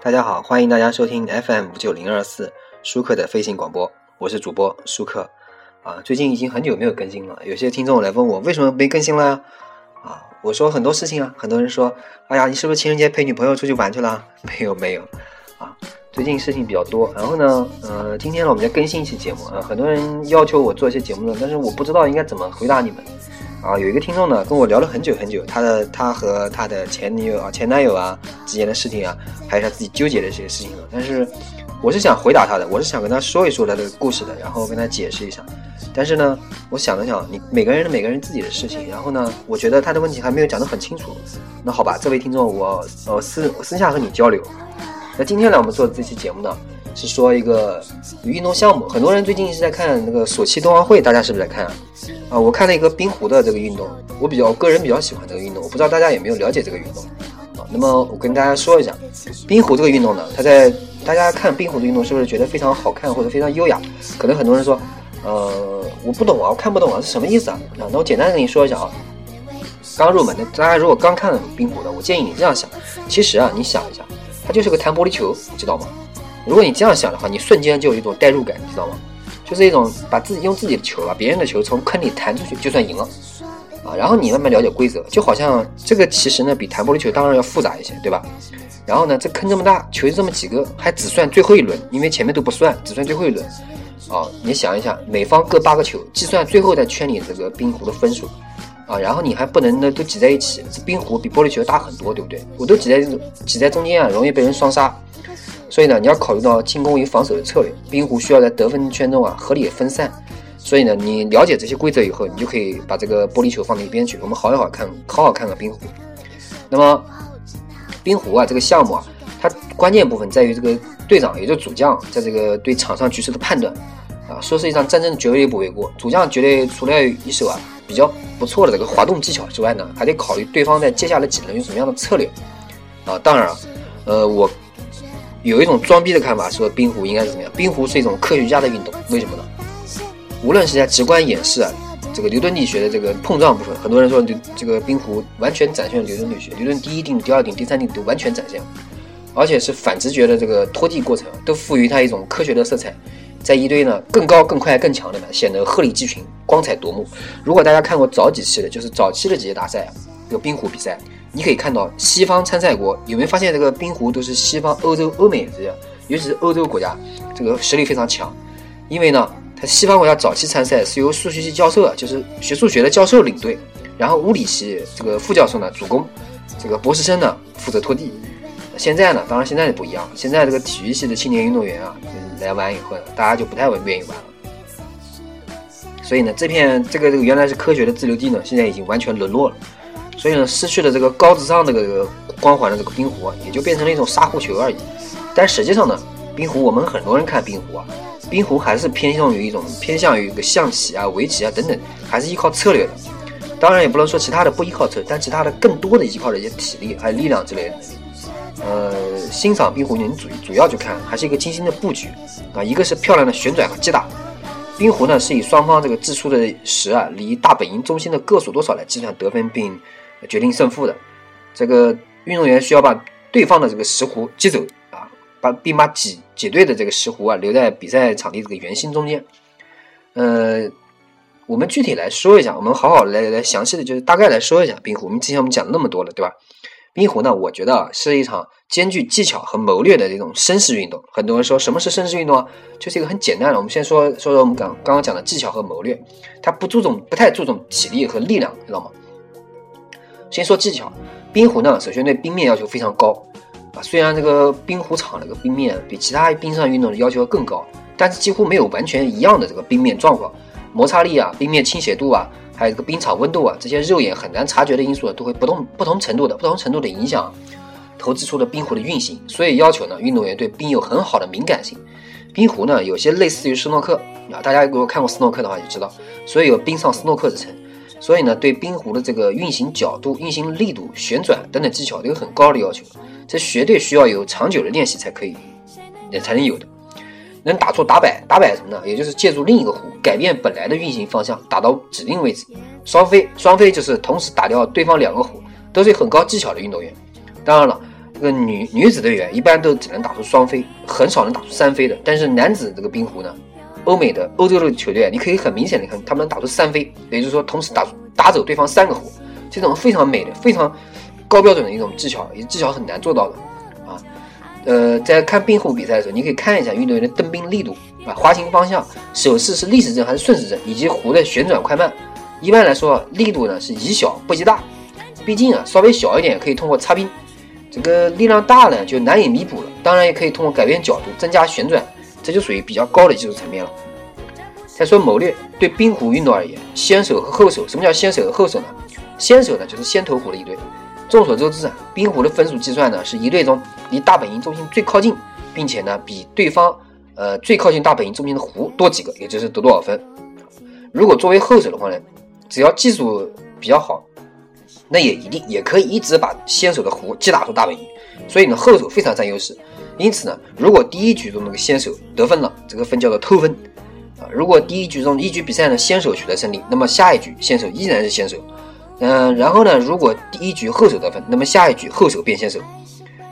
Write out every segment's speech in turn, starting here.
大家好，欢迎大家收听 FM 五九零二四舒克的飞行广播，我是主播舒克。啊，最近已经很久没有更新了，有些听众来问我为什么没更新了呀？啊，我说很多事情啊，很多人说，哎呀，你是不是情人节陪女朋友出去玩去了？没有没有，啊，最近事情比较多。然后呢，呃，今天呢，我们再更新一期节目啊，很多人要求我做一些节目呢，但是我不知道应该怎么回答你们。啊，有一个听众呢，跟我聊了很久很久，他的他和他的前女友啊、前男友啊之间的事情啊，还有他自己纠结的这些事情啊。但是，我是想回答他的，我是想跟他说一说他的故事的，然后跟他解释一下。但是呢，我想了想，你每个人的每个人自己的事情，然后呢，我觉得他的问题还没有讲得很清楚。那好吧，这位听众，我呃私私下和你交流。那今天呢，我们做这期节目呢，是说一个运动项目。很多人最近是在看那个索契冬奥会，大家是不是在看啊？啊，我看了一个冰壶的这个运动，我比较个人比较喜欢这个运动，我不知道大家有没有了解这个运动啊？那么我跟大家说一下，冰壶这个运动呢，它在大家看冰壶的运动是不是觉得非常好看或者非常优雅？可能很多人说，呃，我不懂啊，我看不懂啊，是什么意思啊？啊，那我简单跟你说一下啊，刚入门的大家如果刚看冰壶的，我建议你这样想，其实啊，你想一下，它就是个弹玻璃球，知道吗？如果你这样想的话，你瞬间就有一种代入感，你知道吗？就是一种把自己用自己的球把别人的球从坑里弹出去就算赢了，啊，然后你慢慢了解规则，就好像这个其实呢比弹玻璃球当然要复杂一些，对吧？然后呢，这坑这么大，球就这么几个，还只算最后一轮，因为前面都不算，只算最后一轮。啊，你想一想，每方各八个球，计算最后在圈里这个冰壶的分数，啊，然后你还不能呢都挤在一起，这冰壶比玻璃球大很多，对不对？我都挤在挤在中间啊，容易被人双杀。所以呢，你要考虑到进攻与防守的策略。冰壶需要在得分圈中啊合理分散。所以呢，你了解这些规则以后，你就可以把这个玻璃球放到一边去。我们好好看，好好看看冰壶。那么，冰壶啊这个项目啊，它关键部分在于这个队长，也就是主将，在这个对场上局势的判断啊。说是一场战争，绝对不为过。主将绝对除了一手啊比较不错的这个滑动技巧之外呢，还得考虑对方在接下来几轮有什么样的策略啊。当然，呃，我。有一种装逼的看法，说冰壶应该是怎么样？冰壶是一种科学家的运动，为什么呢？无论是在直观演示啊，这个牛顿力学的这个碰撞部分，很多人说这这个冰壶完全展现了牛顿力学，牛顿第一定律、第二定律、第三定律都完全展现了，而且是反直觉的这个拖地过程，都赋予它一种科学的色彩，在一堆呢更高、更快、更强的呢，显得鹤立鸡群、光彩夺目。如果大家看过早几期的，就是早期的几届大赛啊，这个冰壶比赛。你可以看到西方参赛国有没有发现这个冰壶都是西方欧洲欧美这些，尤其是欧洲国家，这个实力非常强。因为呢，它西方国家早期参赛是由数学系教授，就是学数学的教授领队，然后物理系这个副教授呢主攻，这个博士生呢负责拖地。现在呢，当然现在不一样，现在这个体育系的青年运动员啊来玩以后呢，大家就不太愿意玩了。所以呢，这片这个这个原来是科学的自留地呢，现在已经完全沦落了。所以呢，失去了这个高智商这个光环的这个冰壶啊，也就变成了一种沙壶球而已。但实际上呢，冰壶我们很多人看冰壶啊，冰壶还是偏向于一种偏向于一个象棋啊、围棋啊等等，还是依靠策略的。当然也不能说其他的不依靠策，但其他的更多的依靠的一些体力还有力量之类的。呃，欣赏冰壶你主主要就看还是一个精心的布局啊，一个是漂亮的旋转和击打。冰壶呢是以双方这个掷出的石啊离大本营中心的个数多少来计算得分，并。决定胜负的这个运动员需要把对方的这个石壶击走啊，把并把挤挤兑的这个石壶啊留在比赛场地这个圆心中间。呃，我们具体来说一下，我们好好来来详细的就是大概来说一下冰壶。我们之前我们讲了那么多了，对吧？冰壶呢，我觉得是一场兼具技巧和谋略的这种绅士运动。很多人说什么是绅士运动啊？就是一个很简单的。我们先说说说我们刚刚刚讲的技巧和谋略，它不注重不太注重体力和力量，知道吗？先说技巧，冰壶呢，首先对冰面要求非常高啊。虽然这个冰壶场这个冰面比其他冰上运动的要求要更高，但是几乎没有完全一样的这个冰面状况，摩擦力啊、冰面倾斜度啊，还有这个冰场温度啊，这些肉眼很难察觉的因素都会不同不同程度的不同程度的影响投掷出的冰壶的运行。所以要求呢，运动员对冰有很好的敏感性。冰壶呢，有些类似于斯诺克啊，大家如果看过斯诺克的话就知道，所以有冰上斯诺克之称。所以呢，对冰壶的这个运行角度、运行力度、旋转等等技巧都有很高的要求，这绝对需要有长久的练习才可以，也才能有的。能打出打摆，打摆什么呢？也就是借助另一个壶改变本来的运行方向，打到指定位置。双飞，双飞就是同时打掉对方两个壶，都是很高技巧的运动员。当然了，这个女女子队员一般都只能打出双飞，很少能打出三飞的。但是男子这个冰壶呢，欧美的欧洲的球队，你可以很明显的看，他们能打出三飞，也就是说同时打打走对方三个壶，这种非常美的、非常高标准的一种技巧，也技巧很难做到的啊。呃，在看冰壶比赛的时候，你可以看一下运动员的蹬冰力度啊、滑行方向、手势是逆时针还是顺时针，以及壶的旋转快慢。一般来说，力度呢是宜小不宜大，毕竟啊稍微小一点可以通过擦冰。这个力量大呢，就难以弥补了。当然，也可以通过改变角度、增加旋转，这就属于比较高的技术层面了。再说谋略，对冰壶运动而言，先手和后手，什么叫先手和后手呢？先手呢，就是先投壶的一队。众所周知啊，冰壶的分数计算呢，是一队中离大本营中心最靠近，并且呢，比对方呃最靠近大本营中心的壶多几个，也就是得多少分。如果作为后手的话呢，只要技术比较好。那也一定也可以一直把先手的壶击打出大本营，所以呢后手非常占优势。因此呢，如果第一局中那个先手得分了，这个分叫做偷分啊。如果第一局中一局比赛呢先手取得胜利，那么下一局先手依然是先手。嗯，然后呢，如果第一局后手得分，那么下一局后手变先手。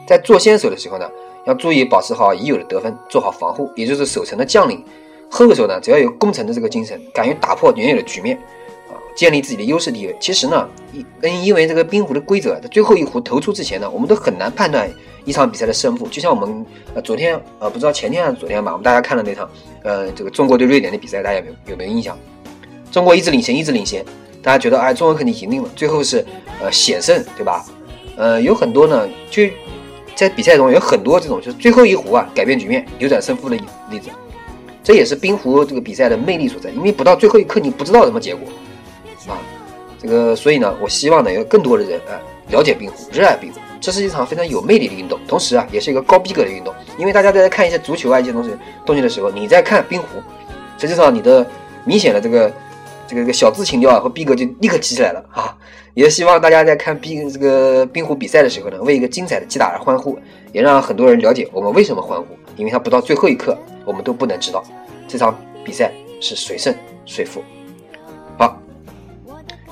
在做先手的时候呢，要注意保持好已有的得分，做好防护，也就是守城的将领。后手呢，只要有攻城的这个精神，敢于打破原有的局面啊。建立自己的优势地位。其实呢，因因为这个冰壶的规则，在最后一壶投出之前呢，我们都很难判断一场比赛的胜负。就像我们呃昨天呃不知道前天还是昨天吧，我们大家看了那场呃这个中国对瑞典的比赛，大家有没有有没有印象？中国一直领先，一直领先，大家觉得哎中国肯定赢定了，最后是呃险胜，对吧？呃有很多呢，就在比赛中有很多这种就是最后一壶啊改变局面、扭转胜负的例子。这也是冰壶这个比赛的魅力所在，因为不到最后一刻你不知道什么结果。啊，这个，所以呢，我希望呢，有更多的人啊了解冰壶，热爱冰壶。这是一场非常有魅力的运动，同时啊，也是一个高逼格的运动。因为大家在看一些足球啊一些东西东西的时候，你在看冰壶，实际上你的明显的这个 这个这个小资情调啊和逼格就立刻提起来了啊。也希望大家在看冰这个冰壶比赛的时候呢，为一个精彩的击打而欢呼，也让很多人了解我们为什么欢呼。因为他不到最后一刻，我们都不能知道这场比赛是谁胜谁负。好。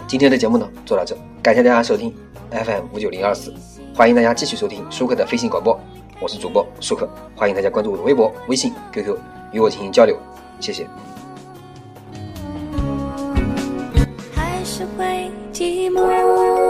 今天的节目呢，做到这，感谢大家收听 FM 五九零二四，欢迎大家继续收听舒克的飞行广播，我是主播舒克，欢迎大家关注我的微博、微信、QQ 与我进行交流，谢谢。还是会寂寞。